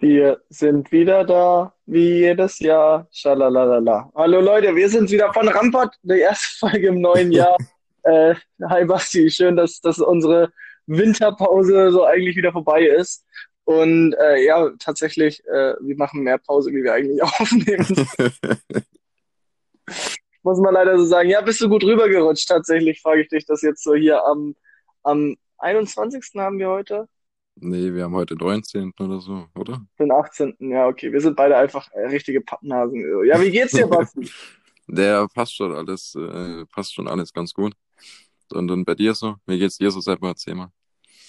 Wir sind wieder da, wie jedes Jahr. Schalalalala. Hallo Leute, wir sind wieder von Rampart, die erste Folge im neuen Jahr. äh, hi Basti, schön, dass, dass unsere Winterpause so eigentlich wieder vorbei ist. Und äh, ja, tatsächlich, äh, wir machen mehr Pause, wie wir eigentlich aufnehmen. Muss man leider so sagen. Ja, bist du gut rübergerutscht? Tatsächlich frage ich dich das jetzt so hier am, am 21. haben wir heute. Nee, wir haben heute 19. oder so, oder? Den 18. Ja, okay. Wir sind beide einfach äh, richtige Pappnasen. Ja, wie geht's dir, Basti? Der passt schon alles, äh, passt schon alles ganz gut. Und dann bei dir so? Wie geht's dir so selber? Erzähl mal.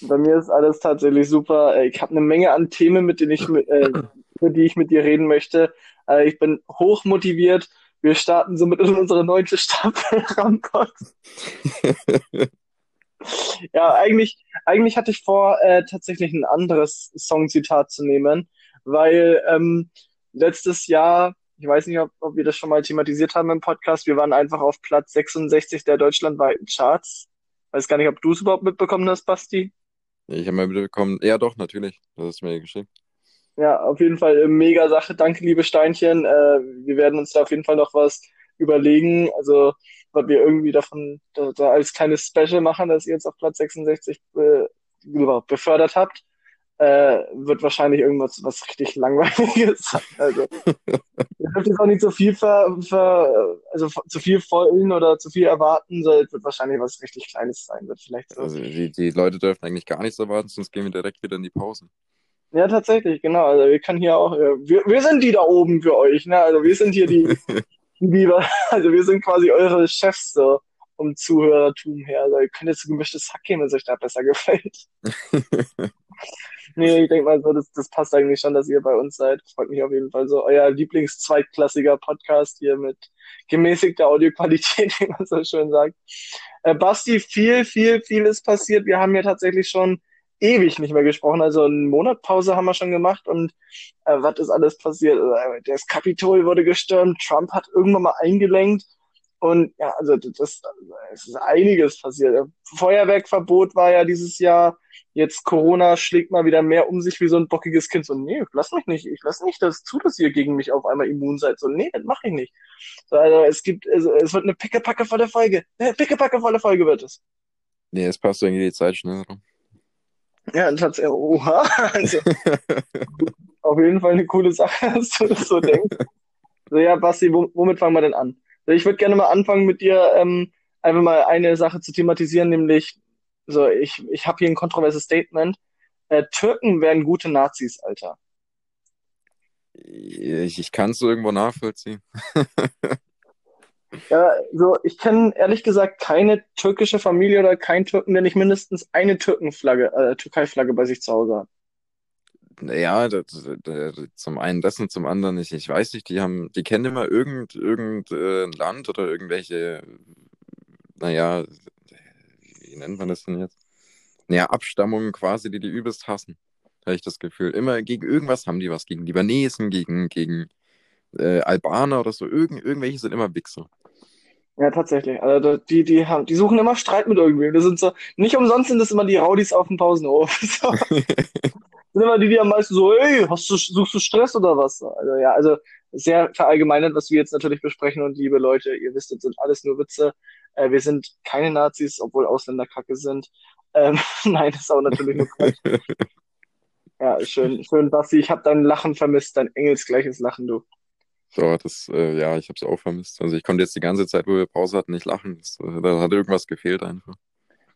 Bei mir ist alles tatsächlich super. Äh, ich habe eine Menge an Themen, mit denen ich, äh, über die ich mit dir reden möchte. Äh, ich bin hoch motiviert. Wir starten somit in unsere neunte Staffel Rampart. Ja, eigentlich, eigentlich hatte ich vor, äh, tatsächlich ein anderes Songzitat zu nehmen, weil ähm, letztes Jahr, ich weiß nicht, ob, ob wir das schon mal thematisiert haben im Podcast, wir waren einfach auf Platz 66 der deutschlandweiten Charts. Weiß gar nicht, ob du es überhaupt mitbekommen hast, Basti. Ich habe mal mitbekommen, ja doch, natürlich, das ist mir geschickt. Ja, auf jeden Fall äh, mega Sache. Danke, liebe Steinchen. Äh, wir werden uns da auf jeden Fall noch was überlegen. Also weil wir irgendwie davon da, da als kleines Special machen, dass ihr jetzt auf Platz 66 äh, befördert habt, äh, wird wahrscheinlich irgendwas was richtig langweiliges sein. Also ihr dürft jetzt auch nicht so viel ver, ver, also zu viel wollen oder zu viel erwarten, sondern es wird wahrscheinlich was richtig Kleines sein. Wird vielleicht so. Also die, die Leute dürfen eigentlich gar nichts erwarten, sonst gehen wir direkt wieder in die Pause. Ja, tatsächlich, genau. Also wir können hier auch, äh, wir, wir sind die da oben für euch, ne? Also wir sind hier die, lieber, also wir sind quasi eure Chefs so um Zuhörertum her. Also ihr könnt jetzt ein gemischtes Hack gehen, wenn es euch da besser gefällt. nee, ich denke mal so, das, das passt eigentlich schon, dass ihr bei uns seid. Freut mich auf jeden Fall so. Euer Lieblings-zweitklassiger Podcast hier mit gemäßigter Audioqualität, wie man so schön sagt. Äh, Basti, viel, viel, viel ist passiert. Wir haben ja tatsächlich schon ewig nicht mehr gesprochen. Also eine Monatpause haben wir schon gemacht und äh, was ist alles passiert? Also, das Kapitol wurde gestürmt, Trump hat irgendwann mal eingelenkt und ja, also das, es ist einiges passiert. Feuerwerkverbot war ja dieses Jahr. Jetzt Corona schlägt mal wieder mehr um sich wie so ein bockiges Kind. So, nee, lass mich nicht. Ich lass nicht das zu, dass ihr gegen mich auf einmal immun seid. So, nee, das mache ich nicht. So, also es gibt, es, es wird eine pickepackevolle Folge. Eine pickepackevolle Folge wird es. Nee, es passt irgendwie die Zeit schneller. Ja, tatsächlich, oha. Also, auf jeden Fall eine coole Sache, dass du das so denkst. So, ja, Basti, womit fangen wir denn an? Ich würde gerne mal anfangen mit dir, ähm, einfach mal eine Sache zu thematisieren, nämlich, so, ich, ich habe hier ein kontroverses Statement. Äh, Türken wären gute Nazis, Alter. Ich, ich kann es irgendwo nachvollziehen. Ja, so, ich kenne ehrlich gesagt keine türkische Familie oder keinen Türken, der nicht mindestens eine Türkenflagge, äh, Türkei-Flagge bei sich zu Hause hat. Ja, das, das, zum einen das und zum anderen nicht. Ich weiß nicht, die haben, die kennen immer irgend, irgendein Land oder irgendwelche, naja, wie nennt man das denn jetzt? Naja, Abstammungen quasi, die die übelst hassen, habe ich das Gefühl. Immer gegen irgendwas haben die was, gegen Libanesen, gegen, gegen äh, Albaner oder so. Irgend, irgendwelche sind immer Wichser. Ja, tatsächlich. Also die, die haben, die suchen immer Streit mit irgendwem. Das sind so, nicht umsonst sind das immer die Raudis auf dem Pausenhof. So. sind immer die, die am meisten so, ey, hast du, suchst du Stress oder was? Also ja, also sehr verallgemeinert, was wir jetzt natürlich besprechen und liebe Leute, ihr wisst, das sind alles nur Witze. Äh, wir sind keine Nazis, obwohl Ausländer kacke sind. Ähm, nein, das ist auch natürlich nur Quatsch. ja, schön, schön, Basti. Ich habe dein Lachen vermisst, dein engelsgleiches Lachen, du. So, das, äh, ja, ich habe es auch vermisst. Also ich konnte jetzt die ganze Zeit, wo wir Pause hatten, nicht lachen. Das, äh, da hat irgendwas gefehlt einfach.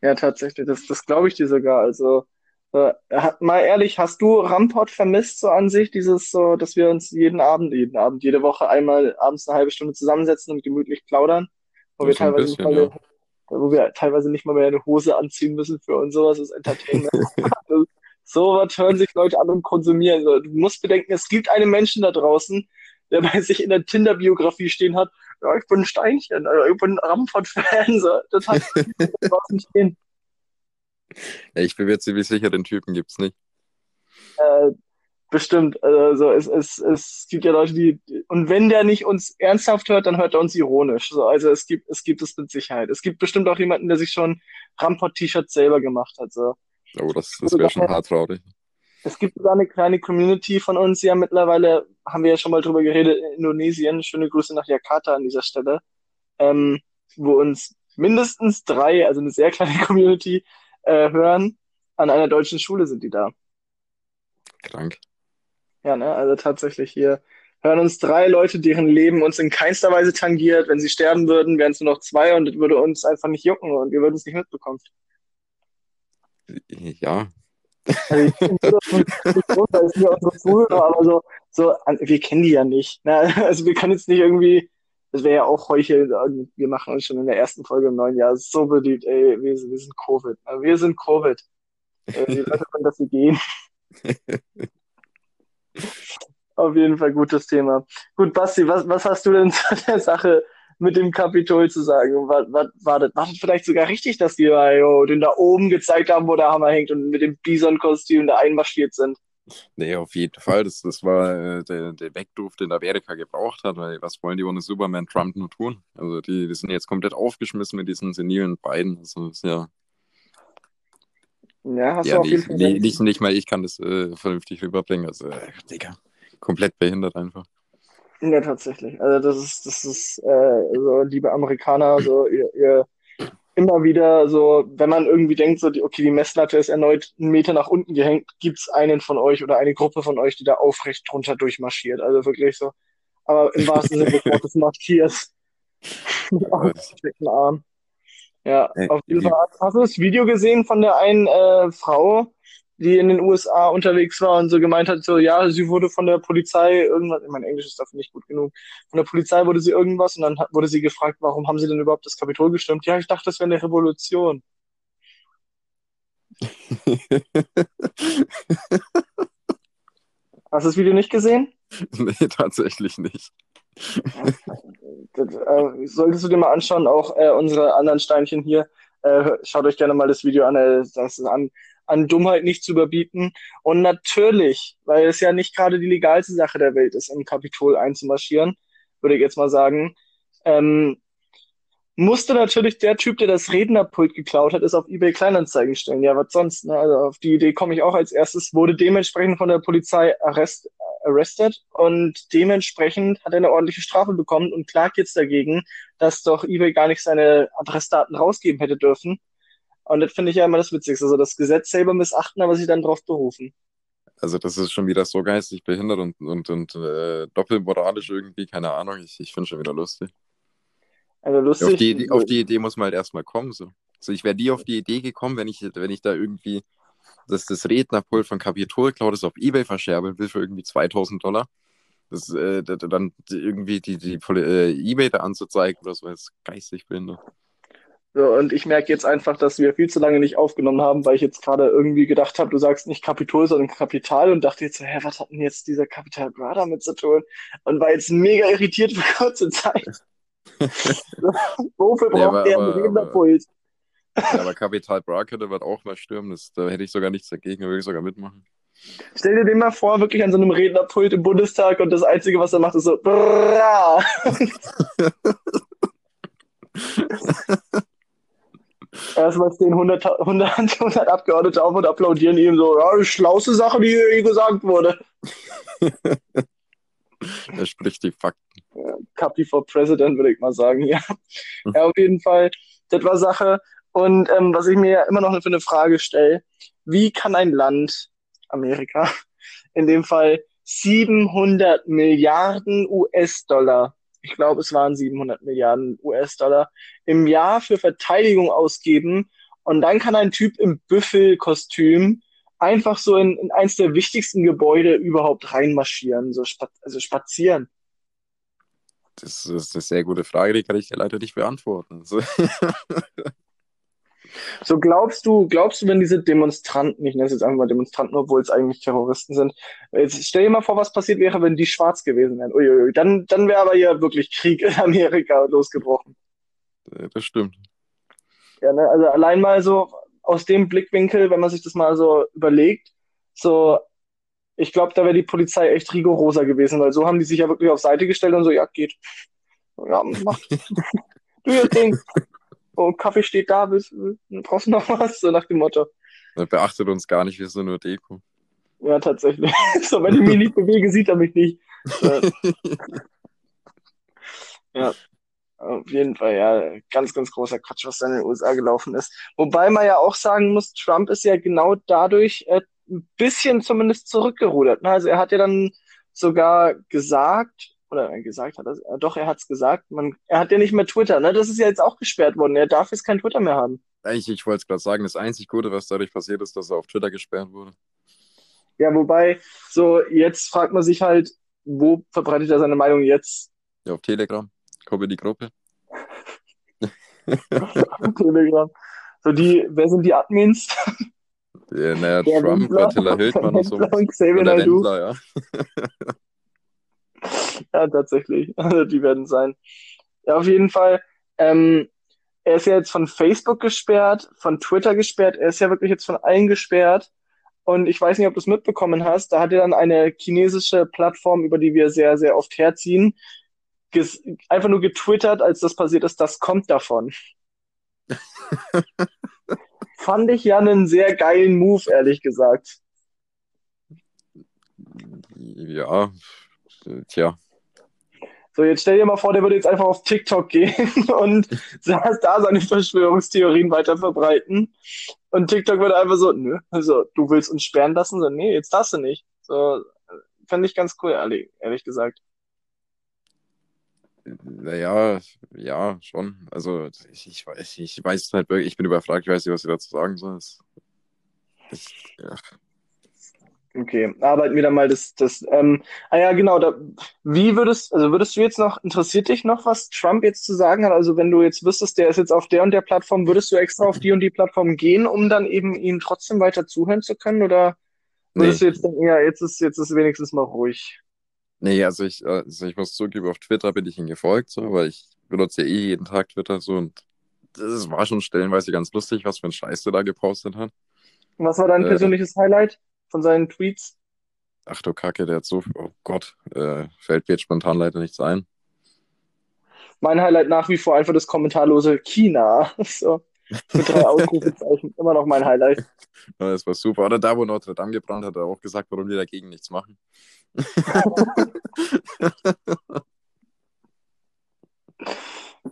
Ja, tatsächlich, das, das glaube ich dir sogar. Also, äh, mal ehrlich, hast du Ramport vermisst, so an sich, dieses so, dass wir uns jeden Abend, jeden Abend, jede Woche einmal abends eine halbe Stunde zusammensetzen und gemütlich plaudern, wo wir teilweise bisschen, nicht mal, ja. wo wir teilweise nicht mal mehr eine Hose anziehen müssen für uns sowas ist Entertainment. so was hören sich Leute an und konsumieren. Du musst bedenken, es gibt einen Menschen da draußen, der bei sich in der Tinder-Biografie stehen hat, ja, ich bin ein Steinchen, also ich bin ein Ramford-Fan, so. das hat draußen stehen. Ich bin mir ziemlich sicher, den Typen gibt es nicht. Äh, bestimmt. Also es, es, es gibt ja Leute, die. Und wenn der nicht uns ernsthaft hört, dann hört er uns ironisch. So, also es gibt, es gibt es mit Sicherheit. Es gibt bestimmt auch jemanden, der sich schon Ramport-T-Shirts selber gemacht hat. So. Oh, das, das wäre schon hart traurig. Es gibt sogar eine kleine Community von uns, ja mittlerweile, haben wir ja schon mal drüber geredet, in Indonesien. Schöne Grüße nach Jakarta an dieser Stelle. Ähm, wo uns mindestens drei, also eine sehr kleine Community, äh, hören. An einer deutschen Schule sind die da. Krank. Ja, ne? Also tatsächlich hier hören uns drei Leute, deren Leben uns in keinster Weise tangiert. Wenn sie sterben würden, wären es nur noch zwei und das würde uns einfach nicht jucken und wir würden es nicht mitbekommen. Ja. Also ich nicht groß, ist mir unsere Zuhörer, aber so, so, wir kennen die ja nicht. Ne? Also wir können jetzt nicht irgendwie, das wäre ja auch Heucheln, wir machen uns schon in der ersten Folge im neuen Jahr so beliebt, ey, wir, wir sind Covid. Wir sind Covid. Äh, die Leute können gehen. Auf jeden Fall gutes Thema. Gut, Basti, was, was hast du denn zu der Sache mit dem Kapitol zu sagen? Was, was, war, das, war das vielleicht sogar richtig, dass die jo, den da oben gezeigt haben, wo der Hammer hängt und mit dem Bison-Kostüm da einmarschiert sind? Nee, auf jeden Fall. Das, das war äh, der, der Wegdurf, den Amerika gebraucht hat, weil was wollen die ohne Superman Trump nur tun? Also die, die sind jetzt komplett aufgeschmissen mit diesen senilen beiden. Also ist ja. Ja, hast ja, du auf jeden Fall nee, recht. nicht, nicht mal ich kann das äh, vernünftig rüberbringen. Also, äh, Digga, komplett behindert einfach. Ja, tatsächlich. Also das ist, das ist, äh, so, liebe Amerikaner, so ihr, ihr immer wieder so, wenn man irgendwie denkt, so, die, okay, die Messlatte ist erneut einen Meter nach unten gehängt, gibt's einen von euch oder eine Gruppe von euch, die da aufrecht drunter durchmarschiert. Also wirklich so. Aber im wahrsten Sinne des Wortes marschiert. Mit ausgestreckten Arm. Ja, Äh, auf jeden Fall. Hast du das Video gesehen von der einen äh, Frau, die in den USA unterwegs war und so gemeint hat, so, ja, sie wurde von der Polizei irgendwas, mein Englisch ist dafür nicht gut genug, von der Polizei wurde sie irgendwas und dann wurde sie gefragt, warum haben sie denn überhaupt das Kapitol gestürmt? Ja, ich dachte, das wäre eine Revolution. Hast du das Video nicht gesehen? nee, tatsächlich nicht. Das, äh, solltest du dir mal anschauen, auch äh, unsere anderen Steinchen hier. Äh, schaut euch gerne mal das Video an. Äh, das ist an, an Dummheit nicht zu überbieten. Und natürlich, weil es ja nicht gerade die legalste Sache der Welt ist, im Kapitol einzumarschieren, würde ich jetzt mal sagen, ähm, musste natürlich der Typ, der das Rednerpult geklaut hat, es auf eBay Kleinanzeigen stellen. Ja, was sonst? Ne? Also auf die Idee komme ich auch als erstes. Wurde dementsprechend von der Polizei arrest, arrested und dementsprechend hat er eine ordentliche Strafe bekommen und klagt jetzt dagegen, dass doch eBay gar nicht seine Adressdaten rausgeben hätte dürfen. Und das finde ich ja immer das Witzigste. Also das Gesetz selber missachten, aber sich dann drauf berufen. Also das ist schon wieder so geistig behindert und, und, und äh, doppelmoralisch irgendwie, keine Ahnung. Ich, ich finde schon wieder lustig. Also lustig. Auf die, Idee- auf die Idee muss man halt erstmal kommen. So. Also ich wäre nie auf die Idee gekommen, wenn ich, wenn ich da irgendwie das, das Rednerpult von Capitol klaut, das auf Ebay verscherbeln will für irgendwie 2000 Dollar. Das, äh, da- da- dann irgendwie die, die Poli äh, Ebay da anzuzeigen oder so, ist geistig behindert. So, und ich merke jetzt einfach, dass wir viel zu lange nicht aufgenommen haben, weil ich jetzt gerade irgendwie gedacht habe, du sagst nicht Kapitol, sondern Kapital und dachte jetzt so, hä, was hat denn jetzt dieser Capital Bra damit zu tun? Und war jetzt mega irritiert für kurze Zeit. Wofür Ja, braucht aber- der einen Rednerpult? Ja, aber Capital Bra könnte wird auch mal stürmen. Das, da hätte ich sogar nichts dagegen, da würde ich sogar mitmachen. Stell dir den mal vor, wirklich an so einem Rednerpult im Bundestag und das Einzige, was er macht, ist so, Bra! Erstmal stehen 100, 100, 100 Abgeordnete auf und applaudieren ihm so, ja, die schlauste Sache, die hier gesagt wurde. Er spricht die Fakten. Capi for President, würde ich mal sagen, ja. Ja, auf jeden Fall, das war Sache. Und ähm, was ich mir ja immer noch für eine Frage stelle, wie kann ein Land, Amerika, in dem Fall 700 Milliarden US-Dollar, ich glaube, es waren 700 Milliarden US-Dollar, im Jahr für Verteidigung ausgeben und dann kann ein Typ im Büffelkostüm einfach so in, in eins der wichtigsten Gebäude überhaupt reinmarschieren, so spa also spazieren. Das ist eine sehr gute Frage, die kann ich dir leider nicht beantworten. So glaubst du, glaubst du, wenn diese Demonstranten, ich nenne es jetzt einfach mal Demonstranten, obwohl es eigentlich Terroristen sind, jetzt stell dir mal vor, was passiert wäre, wenn die schwarz gewesen wären. Uiuiui, dann, dann wäre aber hier wirklich Krieg in Amerika losgebrochen. äh, das stimmt. Ja, ne? Also allein mal so aus dem Blickwinkel, wenn man sich das mal so überlegt, so, ich glaube, da wäre die Polizei echt rigoroser gewesen, weil so haben die sich ja wirklich auf Seite gestellt und so, ja, geht. Ja, mach. Du ihr Ding. Oh, Kaffee steht da, willst, brauchst du noch was? So nach dem Motto. Er beachtet uns gar nicht, wir sind nur Deko. Ja, tatsächlich. so, wenn ich mich nicht bewege, sieht er mich nicht. Ja, auf jeden Fall, ja, ganz, ganz großer Quatsch, was da in den USA gelaufen ist. Wobei man ja auch sagen muss, Trump ist ja genau dadurch äh, ein bisschen zumindest zurückgerudert. Ne? Also er hat ja dann sogar gesagt, oder gesagt hat er, äh, doch, er hat es gesagt, man, er hat ja nicht mehr Twitter, ne? Das ist ja jetzt auch gesperrt worden. Er darf jetzt kein Twitter mehr haben. Eigentlich, ich wollte es gerade sagen, das einzig Gute, was dadurch passiert ist, dass er auf Twitter gesperrt wurde. Ja, wobei, so, jetzt fragt man sich halt, wo verbreitet er seine Meinung jetzt? Ja, auf Telegram. Komm in die Gruppe. Telegram. So, die, wer sind die Admins? Ja, naja, Trump, Attila Hildmann und so. Xavier Naidoo. ja. ja, tatsächlich. Also, die werden sein. Ja, auf jeden Fall. Ähm, er ist ja jetzt von Facebook gesperrt, von Twitter gesperrt. Er ist ja wirklich jetzt von allen gesperrt. Und ich weiß nicht, ob du es mitbekommen hast, da hat er dann eine chinesische Plattform, über die wir sehr, sehr oft herziehen, einfach nur getwittert, als das passiert ist, das kommt davon. Fand ich ja einen sehr geilen Move, ehrlich gesagt. Ja, tja. So, jetzt stell dir mal vor, der würde jetzt einfach auf TikTok gehen und da seine Verschwörungstheorien weiter verbreiten. Und TikTok würde einfach so, nö, also du willst uns sperren lassen? So, nee, jetzt darfst du nicht. So, fand ich ganz cool, ehrlich, ehrlich gesagt. Naja, ja, schon. Also ich, ich, weiß, ich weiß halt wirklich, ich bin überfragt, ich weiß nicht, was ich dazu sagen soll. Es, ja. Okay, arbeiten wir dann mal das, das, ähm, ah ja, genau, da, wie würdest, also würdest du jetzt noch, interessiert dich noch, was Trump jetzt zu sagen hat? Also wenn du jetzt wüsstest, der ist jetzt auf der und der Plattform, würdest du extra auf die und die Plattform gehen, um dann eben ihm trotzdem weiter zuhören zu können? Oder würdest nee. du jetzt denken, ja, jetzt ist, jetzt ist wenigstens mal ruhig? Nee, also ich, also ich muss zugeben, auf Twitter bin ich ihm gefolgt, so, weil ich benutze ja eh jeden Tag Twitter so und das war schon stellenweise ganz lustig, was für ein Scheiß der da gepostet hat. Was war dein äh, persönliches Highlight von seinen Tweets? Ach du Kacke, der hat so, oh Gott, äh, fällt mir jetzt spontan leider nichts ein. Mein Highlight nach wie vor einfach das kommentarlose China. So. Mit drei Ausrufezeichen. Immer noch mein Highlight. Ja, das war super. Oder da, wo Notre Dame gebrannt hat, hat er auch gesagt, warum wir dagegen nichts machen.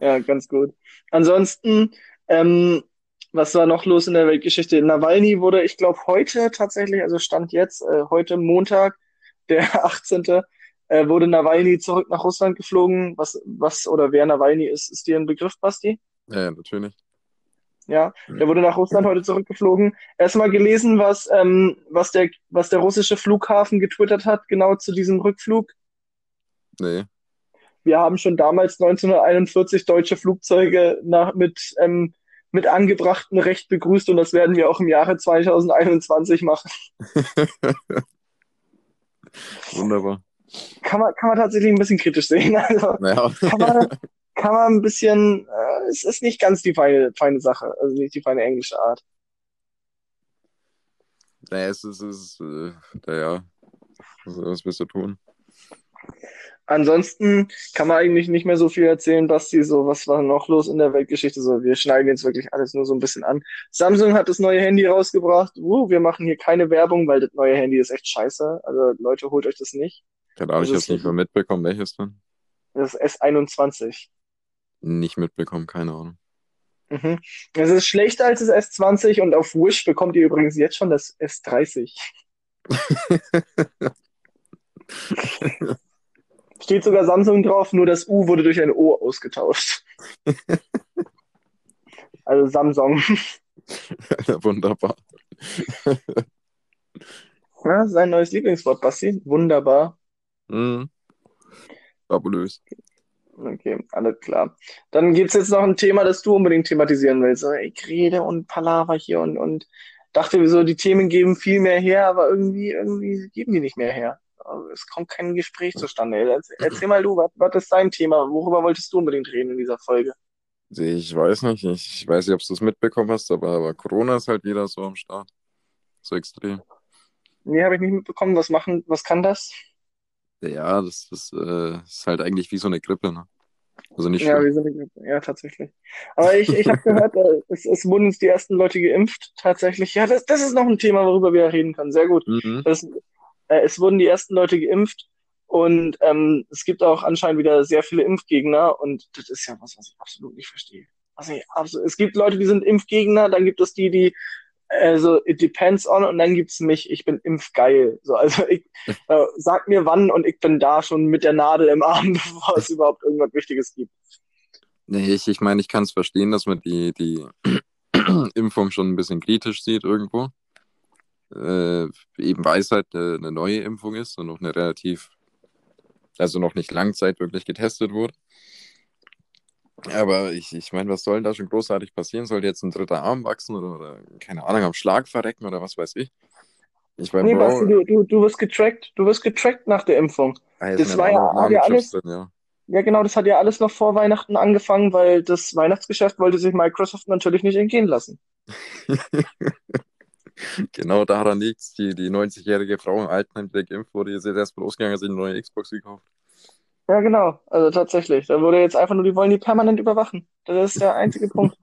ja, ganz gut. Ansonsten, ähm, was war noch los in der Weltgeschichte? Nawalny wurde, ich glaube, heute tatsächlich, also Stand jetzt, äh, heute Montag, der 18. Äh, wurde Nawalny zurück nach Russland geflogen. Was, was oder wer Nawalny ist, ist dir ein Begriff, Basti? Ja, natürlich. Ja, der wurde nach Russland heute zurückgeflogen. Erstmal gelesen, was, ähm, was, der, was der russische Flughafen getwittert hat, genau zu diesem Rückflug. Nee. Wir haben schon damals 1941 deutsche Flugzeuge nach, mit, ähm, mit angebrachtem Recht begrüßt und das werden wir auch im Jahre 2021 machen. Wunderbar. Kann man, kann man tatsächlich ein bisschen kritisch sehen. Also, ja. kann, man, kann man ein bisschen, äh, es ist nicht ganz die feine, feine Sache, also nicht die feine englische Art. Naja, es ist, es ist äh, naja, was, was willst du tun? Ansonsten kann man eigentlich nicht mehr so viel erzählen, Basti, so was war noch los in der Weltgeschichte, so wir schneiden jetzt wirklich alles nur so ein bisschen an. Samsung hat das neue Handy rausgebracht, uh, wir machen hier keine Werbung, weil das neue Handy ist echt scheiße, also Leute, holt euch das nicht. Keine Ahnung, ich habe nicht mehr mitbekommen, welches denn? Das S21 nicht mitbekommen, keine Ahnung. Mhm. Es ist schlechter als das S20 und auf Wish bekommt ihr übrigens jetzt schon das S30. Steht sogar Samsung drauf, nur das U wurde durch ein O ausgetauscht. also Samsung. Ja, wunderbar. Ja, sein neues Lieblingswort, Basti. Wunderbar. Mhm. Fabulös. Okay, alles klar. Dann gibt es jetzt noch ein Thema, das du unbedingt thematisieren willst. Ich rede und Palaver hier und, und dachte, wieso die Themen geben viel mehr her, aber irgendwie, irgendwie geben die nicht mehr her. Also, es kommt kein Gespräch zustande. Erzähl, erzähl mal du, was, was ist dein Thema? Worüber wolltest du unbedingt reden in dieser Folge? Ich weiß nicht. Ich weiß nicht, ob du es mitbekommen hast, aber, aber Corona ist halt wieder so am Start. So extrem. Nee, habe ich nicht mitbekommen. Was machen, was kann das? Ja, das, das äh, ist halt eigentlich wie so eine Grippe, ne? Also nicht Ja, schlimm. wir sind, ja, tatsächlich. Aber ich, ich habe gehört, äh, es, es wurden jetzt die ersten Leute geimpft, tatsächlich. Ja, das, das ist noch ein Thema, worüber wir reden können. Sehr gut. Mhm. Es, äh, es wurden die ersten Leute geimpft und ähm, es gibt auch anscheinend wieder sehr viele Impfgegner und das ist ja was, was ich absolut nicht verstehe. Also ich absolut, es gibt Leute, die sind Impfgegner, dann gibt es die, die also it depends on und dann gibt's mich, ich bin impfgeil. So, also ich äh, sag mir wann und ich bin da schon mit der Nadel im Arm, bevor es überhaupt irgendwas Wichtiges gibt. Nee, ich, ich meine, ich kann es verstehen, dass man die, die Impfung schon ein bisschen kritisch sieht irgendwo. Äh, eben weil es halt eine, eine neue Impfung ist und noch eine relativ, also noch nicht Langzeit wirklich getestet wurde. Aber ich, ich meine, was soll denn da schon großartig passieren? Soll jetzt ein dritter Arm wachsen oder, oder keine Ahnung, am Schlag verrecken oder was weiß ich? Ich meine, Nee, Basti, du, du, du wirst getrackt, du wirst getrackt nach der Impfung. ist das war ja- hat ja alles- drin, ja. Ja, genau, das hat ja alles noch vor Weihnachten angefangen, weil das Weihnachtsgeschäft wollte sich Microsoft natürlich nicht entgehen lassen. Genau daran liegt's. Die, die 90-jährige Frau im Altenheim, die geimpft wurde, ist jetzt erst mal losgegangen, hat sich eine neue Xbox gekauft. Ja, genau, also tatsächlich. Da wurde jetzt einfach nur, die wollen die permanent überwachen. Das ist der einzige Punkt.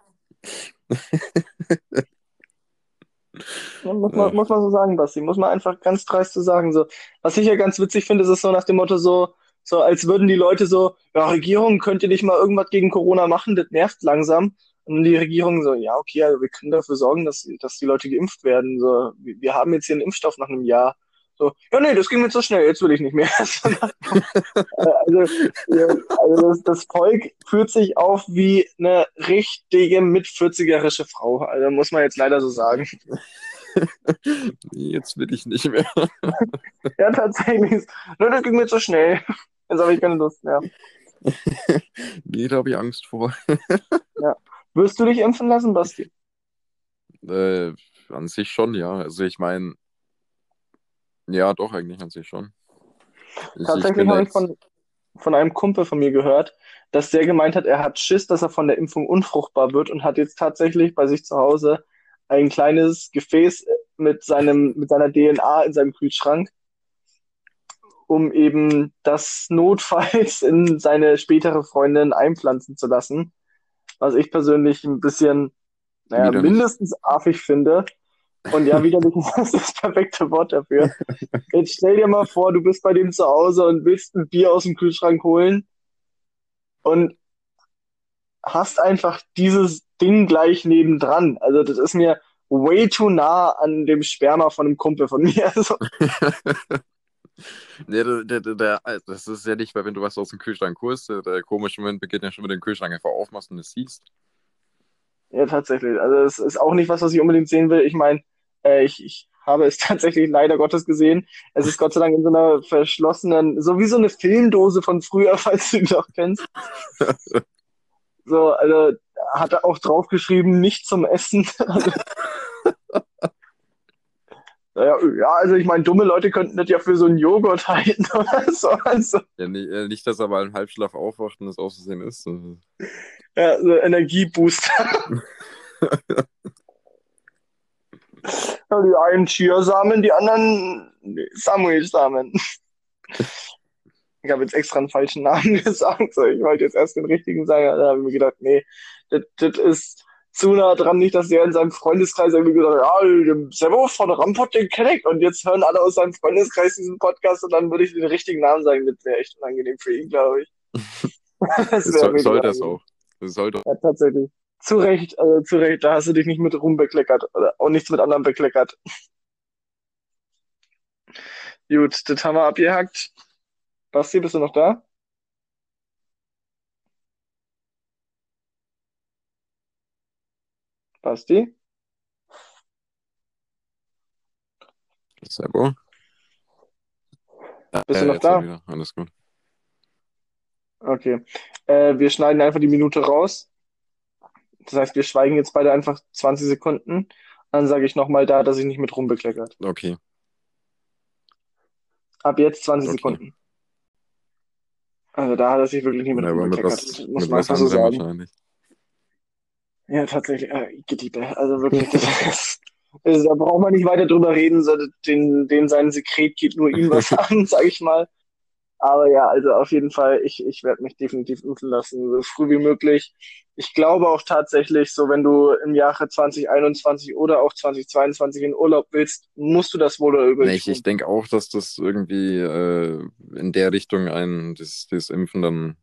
Muss man, Ja. muss man so sagen, Basti. Muss man einfach ganz dreist so sagen. So. Was ich ja ganz witzig finde, ist es so nach dem Motto so, so als würden die Leute so, ja, Regierung, könnt ihr nicht mal irgendwas gegen Corona machen? Das nervt langsam. Und die Regierung so, ja, okay, also wir können dafür sorgen, dass, dass die Leute geimpft werden. So, wir wir haben jetzt hier einen Impfstoff nach einem Jahr. So, ja, nee, das ging mir zu schnell, jetzt will ich nicht mehr. Äh, also, ja, also das, das Volk führt sich auf wie eine richtige mit 40erische Frau. Also muss man jetzt leider so sagen. Jetzt will ich nicht mehr. Ja, tatsächlich. Nur das ging mir zu schnell. Jetzt habe ich keine Lust mehr. Nee, da habe ich Angst vor. Wirst du dich impfen lassen, Basti? Äh, an sich schon, ja. Also ich meine, ja, doch, eigentlich an sich schon. Ich, ich Tatsächlich habe ich von, von einem Kumpel von mir gehört, dass der gemeint hat, er hat Schiss, dass er von der Impfung unfruchtbar wird und hat jetzt tatsächlich bei sich zu Hause ein kleines Gefäß mit seinem, mit seiner DNA in seinem Kühlschrank, um eben das notfalls in seine spätere Freundin einpflanzen zu lassen. Was ich persönlich ein bisschen, naja, mindestens affig finde. Und ja, widerlich ist das perfekte Wort dafür. Jetzt stell dir mal vor, du bist bei dem zu Hause und willst ein Bier aus dem Kühlschrank holen und hast einfach dieses Ding gleich nebendran. Also das ist mir way too nah an dem Sperma von einem Kumpel von mir. Also, Nee, der, der, der, der, das ist ja nicht, weil wenn du was aus dem Kühlschrank holst, der, der komische Moment beginnt ja schon, wenn du den Kühlschrank einfach aufmachst und es siehst. ja, tatsächlich. Also es ist auch nicht was, was ich unbedingt sehen will. Ich meine, äh, ich, ich habe es tatsächlich leider Gottes gesehen. Es ist Gott sei Dank in so einer verschlossenen, so wie so eine Filmdose von früher, falls du ihn noch kennst. So, also hat er auch draufgeschrieben, nicht zum Essen. Ja, also ich meine, dumme Leute könnten das ja für so einen Joghurt halten oder so. Also, Ja, nicht, äh, nicht, dass er mal im Halbschlaf aufwacht und das aus Versehen ist. Ja, so Energiebooster. Ja, die einen Chiasamen, die anderen Samuelsamen. Ich habe jetzt extra einen falschen Namen gesagt. So, ich wollte jetzt erst den richtigen sagen. Da habe ich mir gedacht, nee, das ist zu nah dran, nicht, dass der in seinem Freundeskreis irgendwie gesagt hat, ja, Sebo von Rampot, den kenne ich. Und jetzt hören alle aus seinem Freundeskreis diesen Podcast und dann würde ich den richtigen Namen sagen. Das wäre echt unangenehm für ihn, glaube ich. Das wäre soll, soll das auch. Das sollte Ja, tatsächlich. Zu Recht, also zu Recht, da hast du dich nicht mit Ruhm bekleckert oder auch nichts mit anderen bekleckert. Gut, das haben wir abgehackt. Basti, bist du noch da? Basti? Sebo. Bist du Äh, noch da? wieder. Alles gut. Okay. Äh, wir schneiden einfach die Minute raus. Das heißt, wir schweigen jetzt beide einfach 20 Sekunden. Dann sage ich nochmal da, dass ich nicht mit rumbekleckert. Okay. Ab jetzt 20 Okay. Sekunden. Also da hat er sich wirklich nicht mit rumbekleckert. Muss man einfach so sagen. wahrscheinlich. Ja, tatsächlich. Äh, Gediebe. Also wirklich, das also, da braucht man nicht weiter drüber reden. So, den, den sein Sekret geht nur ihm was an, sag ich mal. Aber ja, also auf jeden Fall, ich, ich werde mich definitiv impfen lassen, so früh wie möglich. Ich glaube auch tatsächlich, so wenn du im Jahre 2021 oder auch 2022 in Urlaub willst, musst du das wohl oder übel Nee, ich, ich denke auch, dass das irgendwie äh, in der Richtung ein, das, das Impfen dann,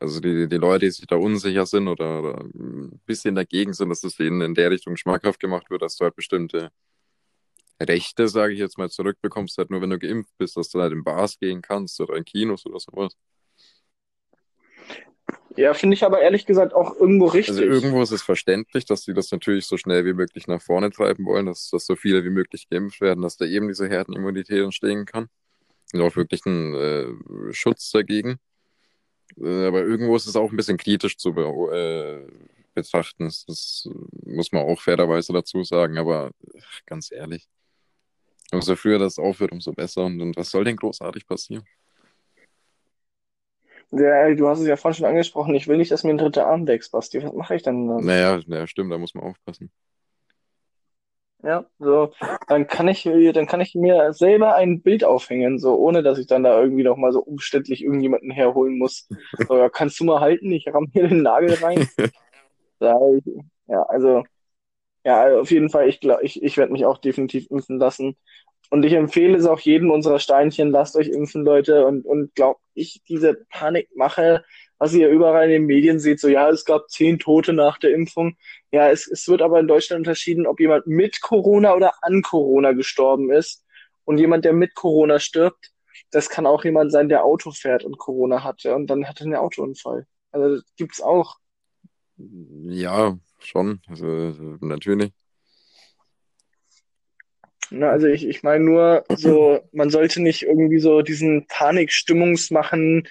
also die, die Leute, die sich da unsicher sind oder, oder ein bisschen dagegen sind, dass das denen in der Richtung schmackhaft gemacht wird, dass du halt bestimmte Rechte, sage ich jetzt mal, zurückbekommst, halt nur wenn du geimpft bist, dass du halt in Bars gehen kannst oder in Kinos oder sowas. Ja, finde ich aber ehrlich gesagt auch irgendwo richtig. Also irgendwo ist es verständlich, dass sie das natürlich so schnell wie möglich nach vorne treiben wollen, dass, dass so viele wie möglich geimpft werden, dass da eben diese Herdenimmunität entstehen kann. Und auch wirklich ein äh, Schutz dagegen. Äh, aber irgendwo ist es auch ein bisschen kritisch zu be äh, betrachten. Das, muss man auch fairerweise dazu sagen, aber ach, ganz ehrlich. Umso früher das aufhört, umso besser. Und, und was soll denn großartig passieren? Ja, du hast es ja vorhin schon angesprochen, ich will nicht, dass mir ein dritter Arm wächst, Basti. Was mache ich denn dann? Naja, naja, stimmt, da muss man aufpassen. Ja, so, dann kann ich, dann kann ich mir selber ein Bild aufhängen, so ohne dass ich dann da irgendwie noch mal so umständlich irgendjemanden herholen muss. So, ja, kannst du mal halten, ich ramm hier den Nagel rein. Ja, ich, ja, also, ja, auf jeden Fall, ich glaube, ich, ich werde mich auch definitiv impfen lassen. Und ich empfehle es auch jedem unserer Steinchen, lasst euch impfen, Leute. Und, und glaubt ich, diese Panikmache, was ihr überall in den Medien seht, so ja, es gab zehn Tote nach der Impfung. Ja, es, es wird aber in Deutschland unterschieden, ob jemand mit Corona oder an Corona gestorben ist. Und jemand, der mit Corona stirbt, das kann auch jemand sein, der Auto fährt und Corona hatte und dann hat er einen Autounfall. Also das gibt's auch. Ja, schon. Also, natürlich. Na, also ich, ich meine nur, so, man sollte nicht irgendwie so diesen Panikstimmungsmachen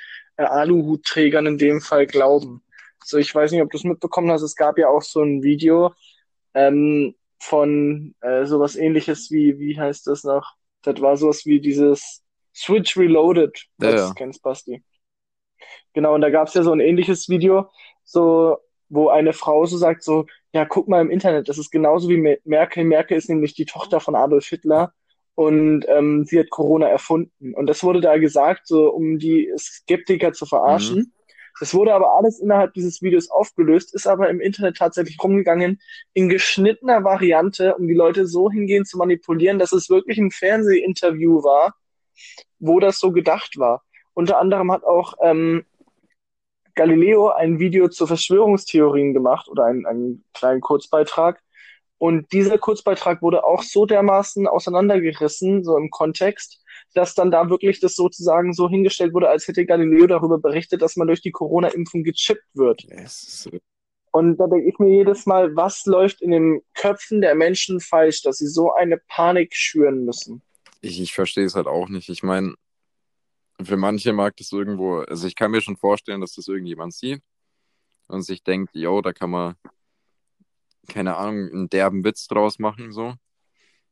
Aluhutträgern in dem Fall glauben. So, ich weiß nicht, ob du es mitbekommen hast, es gab ja auch so ein Video ähm, von äh, sowas ähnliches wie, wie heißt das noch? Das war sowas wie dieses Switch Reloaded, Ja, du ja. kennst, Basti. Genau, und da gab es ja so ein ähnliches Video, so, wo eine Frau so sagt, so, ja, guck mal im Internet, das ist genauso wie Me- Merkel. Merkel ist nämlich die Tochter von Adolf Hitler und ähm, sie hat Corona erfunden. Und das wurde da gesagt, so um die Skeptiker zu Mhm. verarschen. Das wurde aber alles innerhalb dieses Videos aufgelöst, ist aber im Internet tatsächlich rumgegangen in geschnittener Variante, um die Leute so hingehend zu manipulieren, dass es wirklich ein Fernsehinterview war, wo das so gedacht war. Unter anderem hat auch ähm, Galileo ein Video zu Verschwörungstheorien gemacht oder einen, einen kleinen Kurzbeitrag. Und dieser Kurzbeitrag wurde auch so dermaßen auseinandergerissen, so im Kontext, dass dann da wirklich das sozusagen so hingestellt wurde, als hätte Galileo darüber berichtet, dass man durch die Corona-Impfung gechippt wird. Es ist, äh, Und da denke ich mir jedes Mal, was läuft in den Köpfen der Menschen falsch, dass sie so eine Panik schüren müssen. ich, ich verstehe es halt auch nicht. Ich meine, für manche mag das irgendwo, also ich kann mir schon vorstellen, dass das irgendjemand sieht und sich denkt, yo, da kann man, keine Ahnung, einen derben Witz draus machen, so.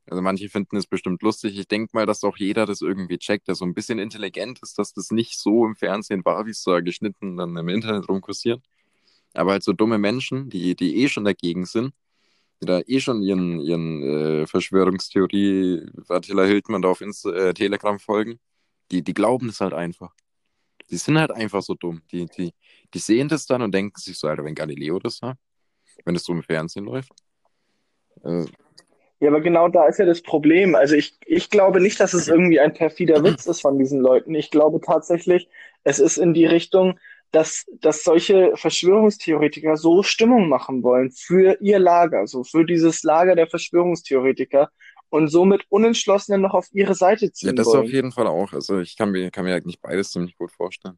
Also manche finden es bestimmt lustig. Ich denke mal, dass auch jeder das irgendwie checkt, der so ein bisschen intelligent ist, dass das nicht so im Fernsehen war, wie es da geschnitten dann im Internet rumkursiert. Aber halt so dumme Menschen, die, die eh schon dagegen sind, die da eh schon ihren, ihren äh, Verschwörungstheorie Attila Hildmann da auf Insta äh, Telegram folgen, die, die glauben es halt einfach. Die sind halt einfach so dumm. Die, die, die sehen das dann und denken sich so, Alter, wenn Galileo das sagt, wenn es so im Fernsehen läuft. Äh, Ja, aber genau da ist ja das Problem. Also ich, ich glaube nicht, dass es irgendwie ein perfider Witz ist von diesen Leuten. Ich glaube tatsächlich, es ist in die Richtung, dass, dass solche Verschwörungstheoretiker so Stimmung machen wollen für ihr Lager, so für dieses Lager der Verschwörungstheoretiker und somit Unentschlossene noch auf ihre Seite ja, ziehen das auf wollen. jeden Fall auch. Also ich kann mir, kann mir eigentlich beides ziemlich gut vorstellen.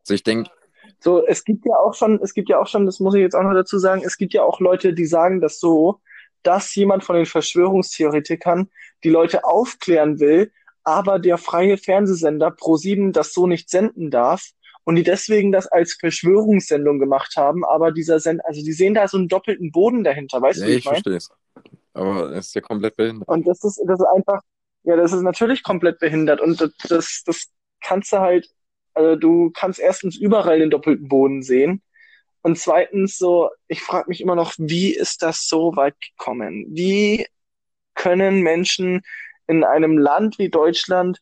Also ich denke, So, es gibt ja auch schon, es gibt ja auch schon, das muss ich jetzt auch noch dazu sagen, es gibt ja auch Leute, die sagen das so, dass jemand von den Verschwörungstheoretikern die Leute aufklären will, aber der freie Fernsehsender ProSieben das so nicht senden darf und die deswegen das als Verschwörungssendung gemacht haben, aber dieser Send, also die sehen da so einen doppelten Boden dahinter, weißt ja, du, wie ich ich verstehe es. Aber es ist ja komplett behindert. Und das ist, das ist einfach, ja, das ist natürlich komplett behindert. Und das, das, das kannst du halt, also du kannst erstens überall den doppelten Boden sehen. Und zweitens so, ich frage mich immer noch, wie ist das so weit gekommen? Wie können Menschen in einem Land wie Deutschland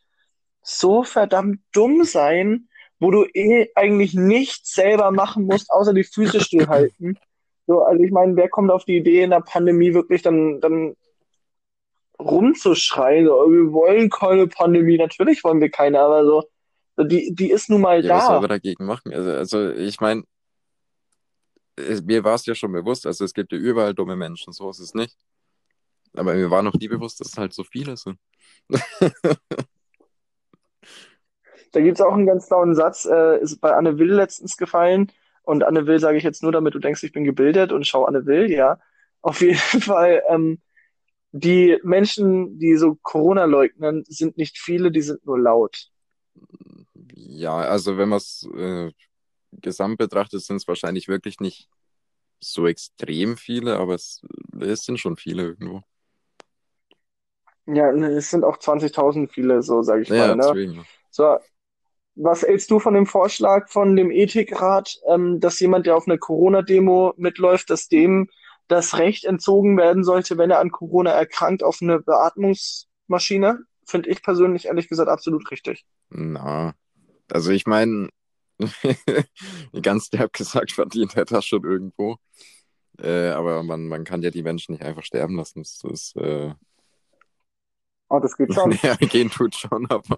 so verdammt dumm sein, wo du eh eigentlich nichts selber machen musst, außer die Füße stillhalten. So, also ich meine, wer kommt auf die Idee in der Pandemie wirklich dann, dann rumzuschreien, so, wir wollen keine Pandemie, natürlich wollen wir keine, aber so, die, die ist nun mal Ja, was soll da. man dagegen machen? Also, also ich meine, mir war es ja schon bewusst, also es gibt ja überall dumme Menschen, so ist es nicht. Aber mir war noch nie bewusst, dass es halt so viele sind. Da gibt's auch einen ganz lauen Satz, äh, ist bei Anne Will letztens gefallen. Und Anne Will sage ich jetzt nur, damit du denkst, ich bin gebildet und schau Anne Will, ja. Auf jeden Fall, ähm, die Menschen, die so Corona leugnen, sind nicht viele, die sind nur laut. Ja, also wenn man es äh, gesamt betrachtet, sind es wahrscheinlich wirklich nicht so extrem viele, aber es, es sind schon viele irgendwo. Ja, ne, es sind auch 20.000 viele, so sage ich Ja, mal, ne? deswegen. So, was hältst du von dem Vorschlag von dem Ethikrat, ähm, dass jemand, der auf einer Corona-Demo mitläuft, dass dem das Recht entzogen werden sollte, wenn er an Corona erkrankt, auf eine Beatmungsmaschine? Finde ich persönlich ehrlich gesagt absolut richtig. Na, also ich meine, ganz derb gesagt, verdient er das schon irgendwo. Äh, aber man, man kann ja die Menschen nicht einfach sterben lassen. Das ist, äh, Oh, das geht schon. ja, gehen tut schon, aber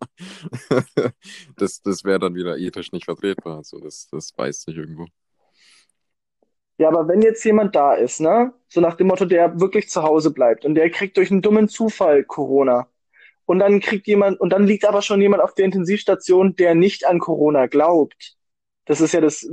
das, das wäre dann wieder ethisch nicht vertretbar. Also das, das beißt sich irgendwo. Ja, aber wenn jetzt jemand da ist, ne, so nach dem Motto, der wirklich zu Hause bleibt und der kriegt durch einen dummen Zufall Corona und dann kriegt jemand, und dann liegt aber schon jemand auf der Intensivstation, der nicht an Corona glaubt. Das ist ja das,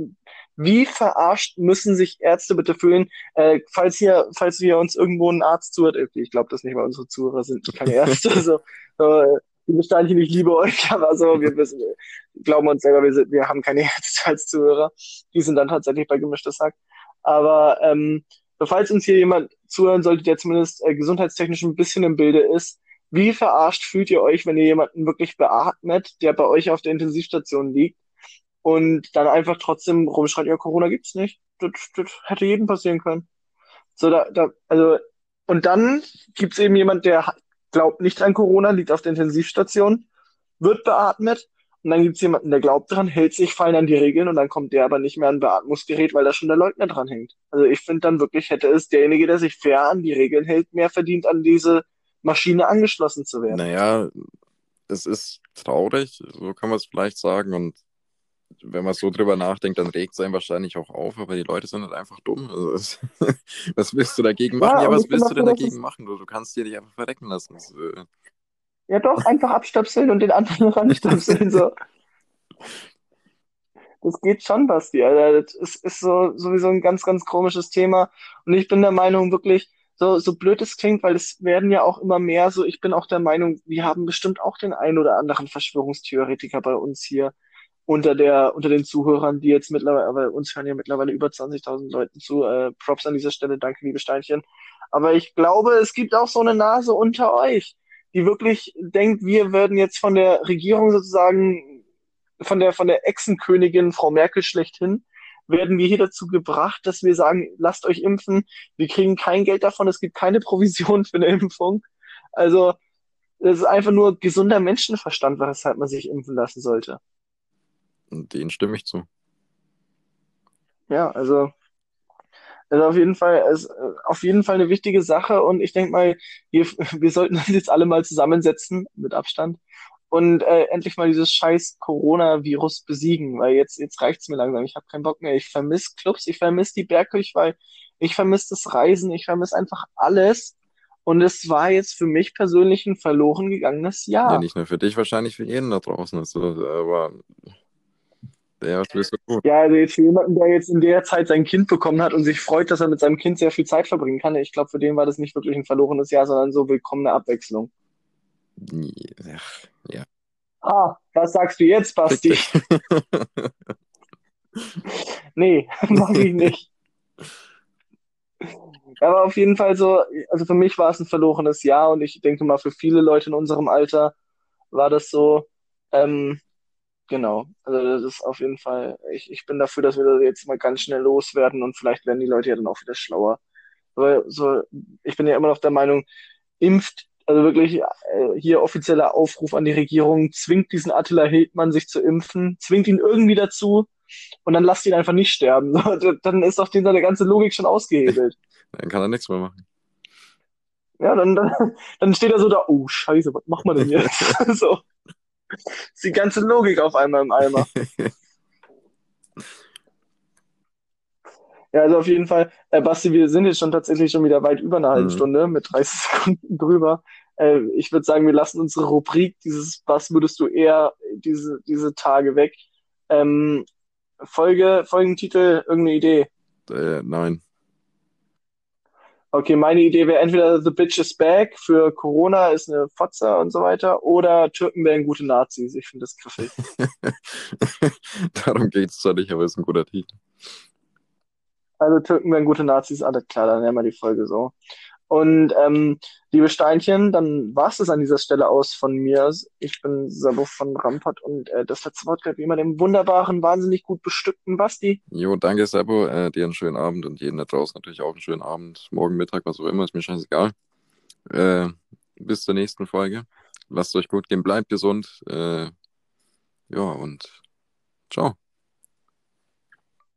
wie verarscht müssen sich Ärzte bitte fühlen, äh, falls hier, falls hier uns irgendwo ein Arzt zuhört, ich glaube das nicht, weil unsere Zuhörer sind keine Ärzte, so, äh, liebe Steinchen, ich liebe euch, aber so, wir wissen, wir glauben uns selber, wir sind, wir haben keine Ärzte als Zuhörer. Die sind dann tatsächlich bei gemischtes Hack. Aber ähm, falls uns hier jemand zuhören sollte, der zumindest äh, gesundheitstechnisch ein bisschen im Bilde ist, wie verarscht fühlt ihr euch, wenn ihr jemanden wirklich beatmet, der bei euch auf der Intensivstation liegt und dann einfach trotzdem rumschreit, ja, Corona gibt's nicht. Das, das hätte jedem passieren können. So, da, da, also, und dann gibt's eben jemand, der glaubt nicht an Corona, liegt auf der Intensivstation, wird beatmet. Und dann gibt's jemanden, der glaubt dran, hält sich, fallen an die Regeln und dann kommt der aber nicht mehr an Beatmungsgerät, weil da schon der Leugner dran hängt. Also ich finde dann wirklich, hätte es derjenige, der sich fair an die Regeln hält, mehr verdient, an diese Maschine angeschlossen zu werden. Naja, es ist traurig, so kann man es vielleicht sagen. Und wenn man so drüber nachdenkt, dann regt es einen wahrscheinlich auch auf, aber die Leute sind halt einfach dumm. Also es, was willst du dagegen machen? Ja, Ja, was willst du denn dagegen machen? Du, du kannst dir nicht einfach verrecken lassen. Das, äh, ja doch, einfach abstöpseln und den anderen ranstöpseln, so. Das geht schon, Basti. Alter. Das ist, ist so sowieso ein ganz, ganz komisches Thema. Und ich bin der Meinung, wirklich, so, so blöd es klingt, weil es werden ja auch immer mehr so, ich bin auch der Meinung, wir haben bestimmt auch den einen oder anderen Verschwörungstheoretiker bei uns hier unter der, unter den Zuhörern, die jetzt mittlerweile, aber uns hören ja mittlerweile über 20.000 Leuten zu. Äh, Props an dieser Stelle, danke, liebe Steinchen. Aber ich glaube, es gibt auch so eine Nase unter euch, die wirklich denkt, wir würden jetzt von der Regierung sozusagen, von der, von der Echsenkönigin Frau Merkel schlechthin, werden wir hier dazu gebracht, dass wir sagen, lasst euch impfen, wir kriegen kein Geld davon, es gibt keine Provision für eine Impfung. Also, das ist einfach nur gesunder Menschenverstand, weshalb man sich impfen lassen sollte. und denen stimme ich zu. Ja, also, also auf jeden Fall, ist, äh, auf jeden Fall eine wichtige Sache und ich denke mal, wir, wir sollten uns jetzt alle mal zusammensetzen, mit Abstand, und äh, endlich mal dieses scheiß Coronavirus besiegen, weil jetzt, jetzt reicht's mir langsam. Ich habe keinen Bock mehr. Ich vermisse Clubs, ich vermisse die Bergkirchweih, ich vermisse das Reisen, ich vermisse einfach alles. Und es war jetzt für mich persönlich ein verloren gegangenes Ja, Jahr. nicht nur für dich, wahrscheinlich für jeden da draußen. Also, aber ja, willst du tun? Ja, also jetzt für jemanden, der jetzt in der Zeit sein Kind bekommen hat und sich freut, dass er mit seinem Kind sehr viel Zeit verbringen kann, ich glaube, für den war das nicht wirklich ein verlorenes Jahr, sondern so willkommene Abwechslung. Ach, ja, Ah, was sagst du jetzt, Basti? Nee, mag ich nicht. Aber auf jeden Fall so, also für mich war es ein verlorenes Jahr und ich denke mal, für viele Leute in unserem Alter war das so. Ähm, genau, also das ist auf jeden Fall, ich, ich bin dafür, dass wir das jetzt mal ganz schnell loswerden und vielleicht werden die Leute ja dann auch wieder schlauer. Weil so, ich bin ja immer noch der Meinung, impft Also wirklich äh, hier offizieller Aufruf an die Regierung, zwingt diesen Attila Hildmann sich zu impfen, zwingt ihn irgendwie dazu und dann lasst ihn einfach nicht sterben. Dann ist doch seine ganze Logik schon ausgehebelt. Dann kann er nichts mehr machen. Ja, dann, dann, dann steht er so da, oh Scheiße, was machen wir denn jetzt? so. Ist die ganze Logik auf einmal im Eimer. Ja, also auf jeden Fall, äh, Basti, wir sind jetzt schon tatsächlich schon wieder weit über eine halbe Mhm. Stunde mit 30 Sekunden drüber. Äh, ich würde sagen, wir lassen unsere Rubrik, dieses Was würdest du eher diese, diese Tage weg. Ähm, Folge, Folgentitel, irgendeine Idee? Äh, nein. Okay, meine Idee wäre entweder The Bitch is Back für Corona ist eine Fotze und so weiter oder Türken wären gute Nazis. Ich finde das griffig. Darum geht es zwar nicht, aber ist ein guter Titel. Also Türken wären gute Nazis, alles klar, dann nennen wir die Folge so. Und ähm, liebe Steinchen, dann war es das an dieser Stelle aus von mir. Ich bin Sabo von Rampart und äh, das letzte Wort gehört wie immer dem wunderbaren, wahnsinnig gut bestückten Basti. Jo, danke, Sebo. Äh, dir einen schönen Abend und jeden da draußen natürlich auch einen schönen Abend. Morgen, Mittag, was auch immer, ist mir scheißegal. Äh, bis zur nächsten Folge. Lasst euch gut gehen, bleibt gesund. Äh, ja, und ciao.